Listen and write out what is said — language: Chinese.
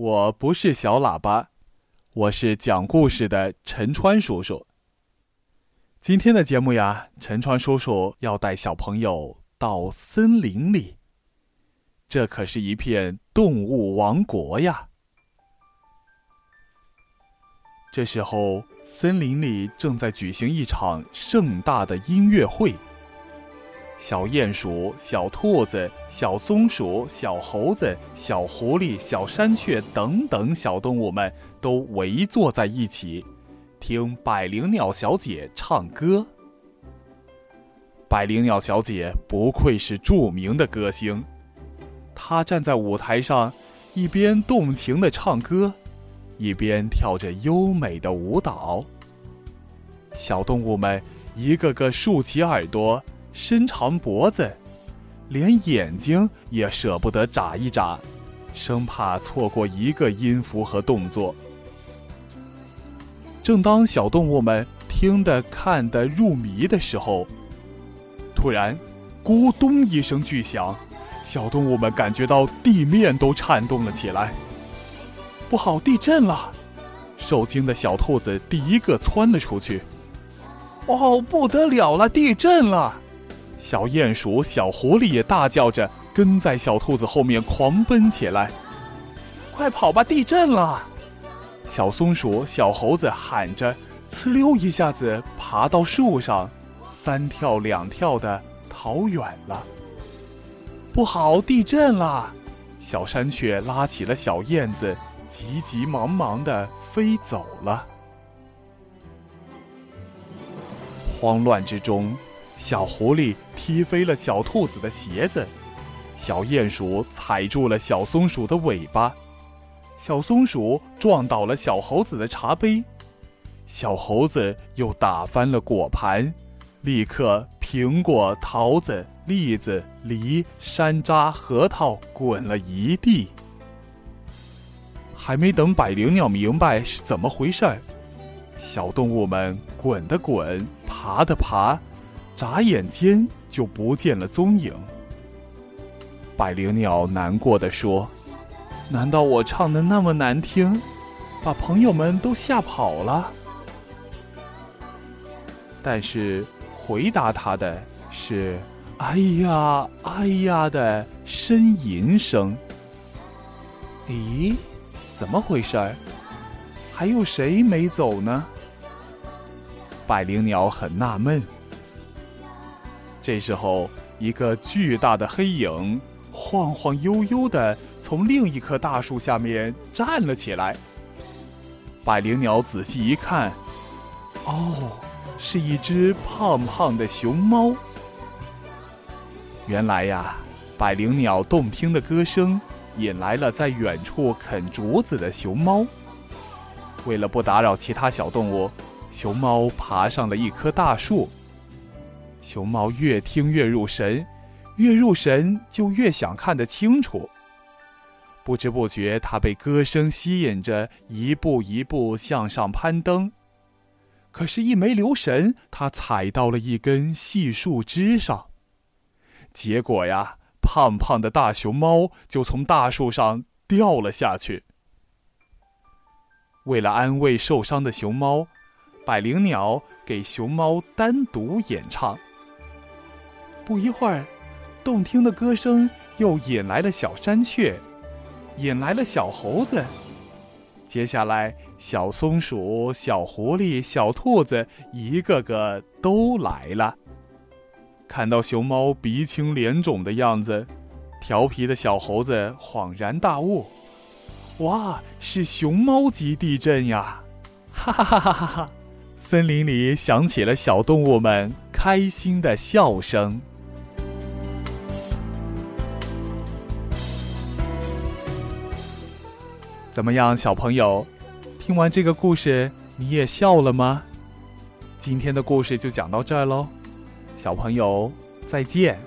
我不是小喇叭，我是讲故事的陈川叔叔。今天的节目呀，陈川叔叔要带小朋友到森林里。这可是一片动物王国呀！这时候，森林里正在举行一场盛大的音乐会。小鼹鼠、小兔子、小松鼠、小猴子、小狐狸、小山雀等等小动物们都围坐在一起，听百灵鸟小姐唱歌。百灵鸟小姐不愧是著名的歌星，她站在舞台上，一边动情的唱歌，一边跳着优美的舞蹈。小动物们一个个竖起耳朵。伸长脖子，连眼睛也舍不得眨一眨，生怕错过一个音符和动作。正当小动物们听得看得入迷的时候，突然，咕咚一声巨响，小动物们感觉到地面都颤动了起来。不好，地震了！受惊的小兔子第一个窜了出去。哦，不得了了，地震了！小鼹鼠、小狐狸也大叫着，跟在小兔子后面狂奔起来。快跑吧，地震了！小松鼠、小猴子喊着，呲溜一下子爬到树上，三跳两跳的逃远了。不好，地震了！小山雀拉起了小燕子，急急忙忙的飞走了。慌乱之中。小狐狸踢飞了小兔子的鞋子，小鼹鼠踩住了小松鼠的尾巴，小松鼠撞倒了小猴子的茶杯，小猴子又打翻了果盘，立刻苹果、桃子、栗子、梨、山楂、核桃滚了一地。还没等百灵鸟明白是怎么回事儿，小动物们滚的滚，爬的爬。眨眼间就不见了踪影。百灵鸟难过的说：“难道我唱的那么难听，把朋友们都吓跑了？”但是回答他的是“哎呀，哎呀”的呻吟声。咦，怎么回事儿？还有谁没走呢？百灵鸟很纳闷。这时候，一个巨大的黑影晃晃悠悠的从另一棵大树下面站了起来。百灵鸟仔细一看，哦，是一只胖胖的熊猫。原来呀，百灵鸟动听的歌声引来了在远处啃竹子的熊猫。为了不打扰其他小动物，熊猫爬上了一棵大树。熊猫越听越入神，越入神就越想看得清楚。不知不觉，它被歌声吸引着，一步一步向上攀登。可是，一没留神，它踩到了一根细树枝上。结果呀，胖胖的大熊猫就从大树上掉了下去。为了安慰受伤的熊猫，百灵鸟给熊猫单独演唱。不一会儿，动听的歌声又引来了小山雀，引来了小猴子。接下来，小松鼠、小狐狸、小兔子一个个都来了。看到熊猫鼻青脸肿的样子，调皮的小猴子恍然大悟：“哇，是熊猫级地震呀！”哈哈哈哈哈哈！森林里响起了小动物们开心的笑声。怎么样，小朋友？听完这个故事，你也笑了吗？今天的故事就讲到这儿喽，小朋友再见。